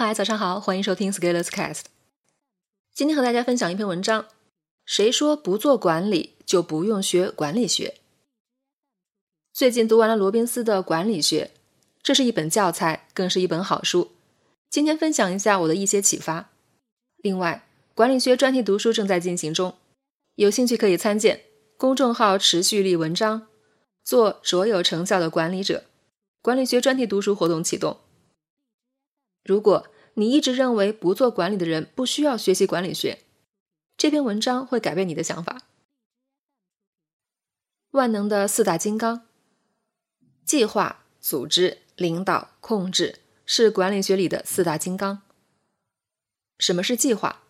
嗨，早上好，欢迎收听 Scalers Cast。今天和大家分享一篇文章：谁说不做管理就不用学管理学？最近读完了罗宾斯的《管理学》，这是一本教材，更是一本好书。今天分享一下我的一些启发。另外，管理学专题读书正在进行中，有兴趣可以参见公众号持续力文章。做卓有成效的管理者，管理学专题读书活动启动。如果你一直认为不做管理的人不需要学习管理学，这篇文章会改变你的想法。万能的四大金刚：计划、组织、领导、控制，是管理学里的四大金刚。什么是计划？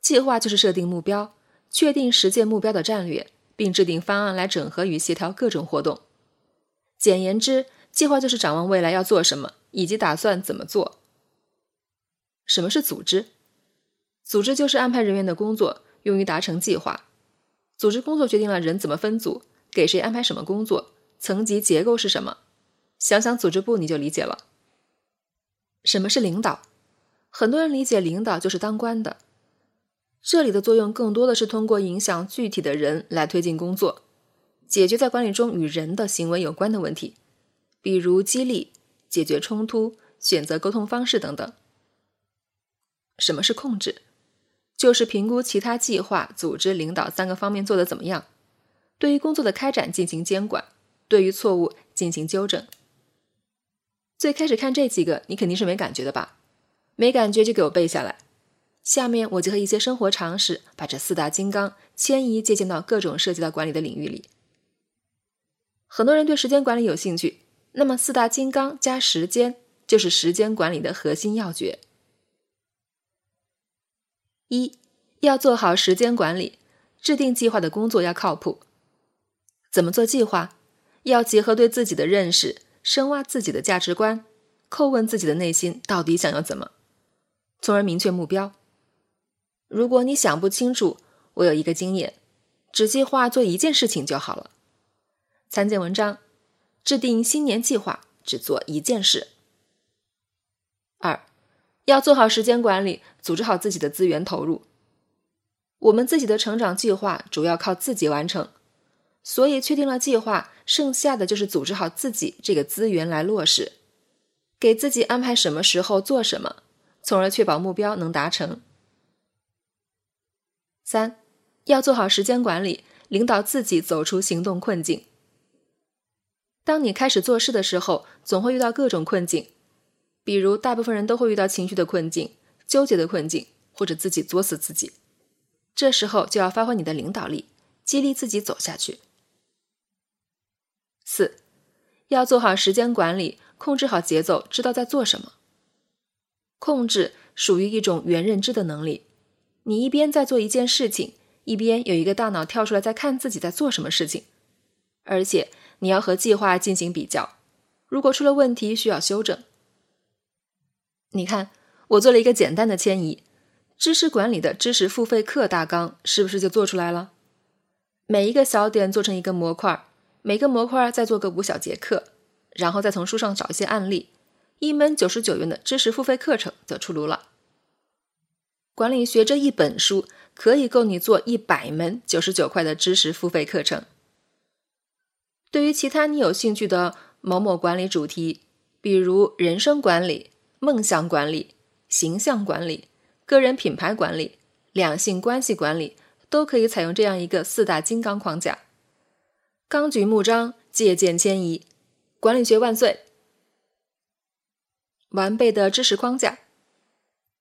计划就是设定目标，确定实现目标的战略，并制定方案来整合与协调各种活动。简言之，计划就是展望未来要做什么，以及打算怎么做。什么是组织？组织就是安排人员的工作，用于达成计划。组织工作决定了人怎么分组，给谁安排什么工作，层级结构是什么。想想组织部，你就理解了。什么是领导？很多人理解领导就是当官的，这里的作用更多的是通过影响具体的人来推进工作，解决在管理中与人的行为有关的问题，比如激励、解决冲突、选择沟通方式等等。什么是控制？就是评估其他计划、组织、领导三个方面做得怎么样，对于工作的开展进行监管，对于错误进行纠正。最开始看这几个，你肯定是没感觉的吧？没感觉就给我背下来。下面我结合一些生活常识，把这四大金刚迁移借鉴到各种涉及到管理的领域里。很多人对时间管理有兴趣，那么四大金刚加时间，就是时间管理的核心要诀。一要做好时间管理，制定计划的工作要靠谱。怎么做计划？要结合对自己的认识，深挖自己的价值观，叩问自己的内心到底想要怎么，从而明确目标。如果你想不清楚，我有一个经验：只计划做一件事情就好了。参见文章。制定新年计划，只做一件事。二。要做好时间管理，组织好自己的资源投入。我们自己的成长计划主要靠自己完成，所以确定了计划，剩下的就是组织好自己这个资源来落实，给自己安排什么时候做什么，从而确保目标能达成。三，要做好时间管理，领导自己走出行动困境。当你开始做事的时候，总会遇到各种困境。比如，大部分人都会遇到情绪的困境、纠结的困境，或者自己作死自己。这时候就要发挥你的领导力，激励自己走下去。四，要做好时间管理，控制好节奏，知道在做什么。控制属于一种原认知的能力，你一边在做一件事情，一边有一个大脑跳出来在看自己在做什么事情，而且你要和计划进行比较，如果出了问题，需要修正。你看，我做了一个简单的迁移，知识管理的知识付费课大纲是不是就做出来了？每一个小点做成一个模块，每个模块再做个五小节课，然后再从书上找一些案例，一门九十九元的知识付费课程就出炉了。管理学这一本书可以够你做一百门九十九块的知识付费课程。对于其他你有兴趣的某某管理主题，比如人生管理。梦想管理、形象管理、个人品牌管理、两性关系管理，都可以采用这样一个四大金刚框架。纲举目张，借鉴迁移，管理学万岁！完备的知识框架。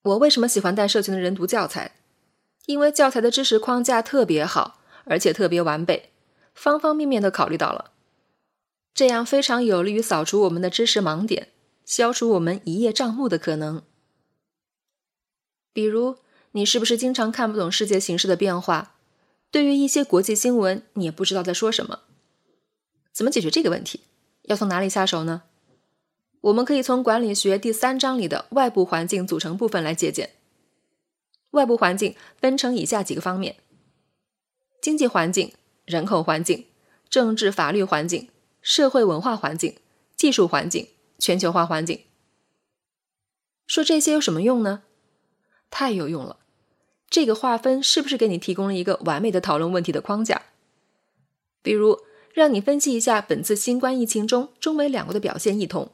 我为什么喜欢带社群的人读教材？因为教材的知识框架特别好，而且特别完备，方方面面都考虑到了，这样非常有利于扫除我们的知识盲点。消除我们一叶障目的可能。比如，你是不是经常看不懂世界形势的变化？对于一些国际新闻，你也不知道在说什么。怎么解决这个问题？要从哪里下手呢？我们可以从管理学第三章里的外部环境组成部分来借鉴。外部环境分成以下几个方面：经济环境、人口环境、政治法律环境、社会文化环境、技术环境。全球化环境，说这些有什么用呢？太有用了！这个划分是不是给你提供了一个完美的讨论问题的框架？比如，让你分析一下本次新冠疫情中中美两国的表现异同，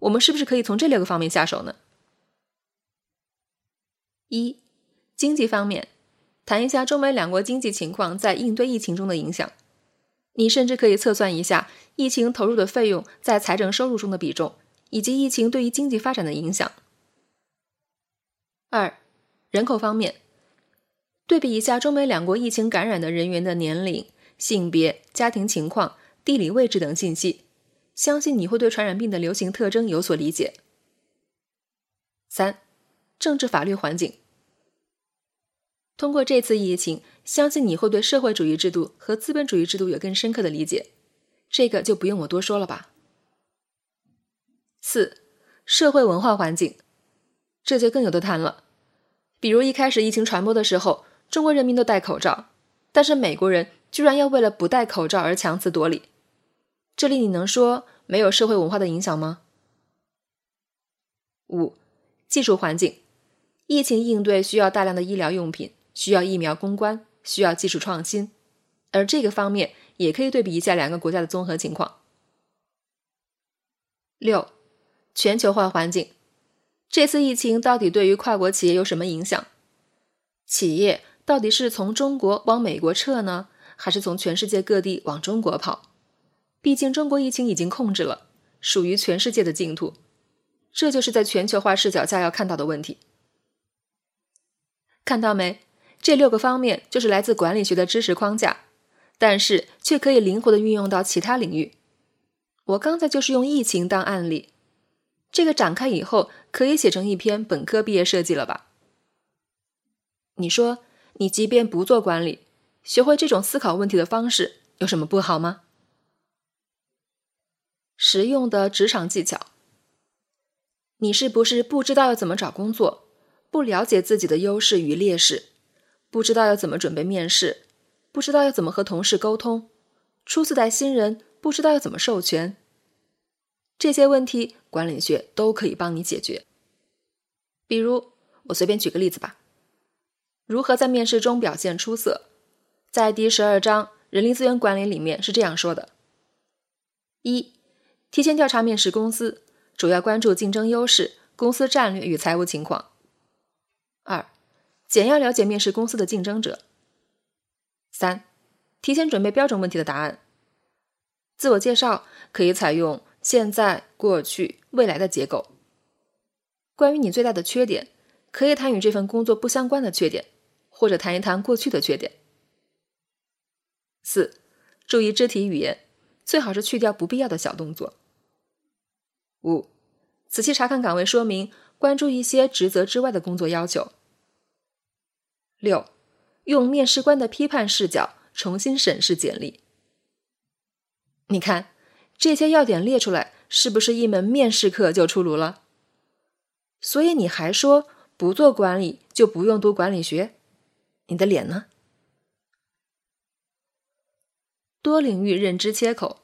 我们是不是可以从这六个方面下手呢？一、经济方面，谈一下中美两国经济情况在应对疫情中的影响。你甚至可以测算一下疫情投入的费用在财政收入中的比重，以及疫情对于经济发展的影响。二、人口方面，对比一下中美两国疫情感染的人员的年龄、性别、家庭情况、地理位置等信息，相信你会对传染病的流行特征有所理解。三、政治法律环境。通过这次疫情，相信你会对社会主义制度和资本主义制度有更深刻的理解，这个就不用我多说了吧。四、社会文化环境，这就更有的谈了。比如一开始疫情传播的时候，中国人民都戴口罩，但是美国人居然要为了不戴口罩而强词夺理，这里你能说没有社会文化的影响吗？五、技术环境，疫情应对需要大量的医疗用品。需要疫苗攻关，需要技术创新，而这个方面也可以对比一下两个国家的综合情况。六，全球化环境，这次疫情到底对于跨国企业有什么影响？企业到底是从中国往美国撤呢，还是从全世界各地往中国跑？毕竟中国疫情已经控制了，属于全世界的净土，这就是在全球化视角下要看到的问题。看到没？这六个方面就是来自管理学的知识框架，但是却可以灵活的运用到其他领域。我刚才就是用疫情当案例，这个展开以后可以写成一篇本科毕业设计了吧？你说，你即便不做管理，学会这种思考问题的方式有什么不好吗？实用的职场技巧，你是不是不知道要怎么找工作，不了解自己的优势与劣势？不知道要怎么准备面试，不知道要怎么和同事沟通，初次带新人不知道要怎么授权，这些问题管理学都可以帮你解决。比如，我随便举个例子吧：如何在面试中表现出色？在第十二章人力资源管理里面是这样说的：一、提前调查面试公司，主要关注竞争优势、公司战略与财务情况；二、简要了解面试公司的竞争者。三、提前准备标准问题的答案。自我介绍可以采用现在、过去、未来的结构。关于你最大的缺点，可以谈与这份工作不相关的缺点，或者谈一谈过去的缺点。四、注意肢体语言，最好是去掉不必要的小动作。五、仔细查看岗位说明，关注一些职责之外的工作要求。六，用面试官的批判视角重新审视简历。你看这些要点列出来，是不是一门面试课就出炉了？所以你还说不做管理就不用读管理学？你的脸呢？多领域认知切口。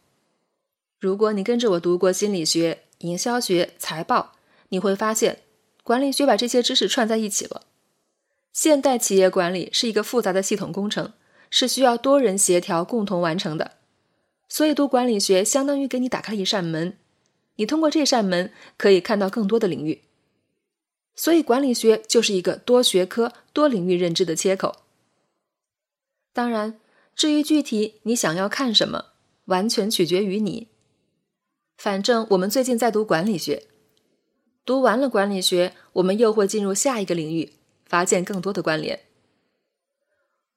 如果你跟着我读过心理学、营销学、财报，你会发现管理学把这些知识串在一起了。现代企业管理是一个复杂的系统工程，是需要多人协调共同完成的。所以读管理学相当于给你打开了一扇门，你通过这扇门可以看到更多的领域。所以管理学就是一个多学科、多领域认知的切口。当然，至于具体你想要看什么，完全取决于你。反正我们最近在读管理学，读完了管理学，我们又会进入下一个领域。发现更多的关联。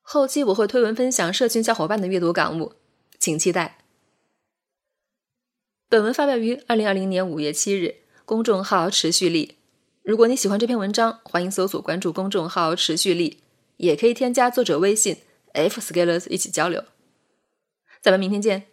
后期我会推文分享社群小伙伴的阅读感悟，请期待。本文发表于二零二零年五月七日，公众号持续力。如果你喜欢这篇文章，欢迎搜索关注公众号持续力，也可以添加作者微信 f scalers 一起交流。咱们明天见。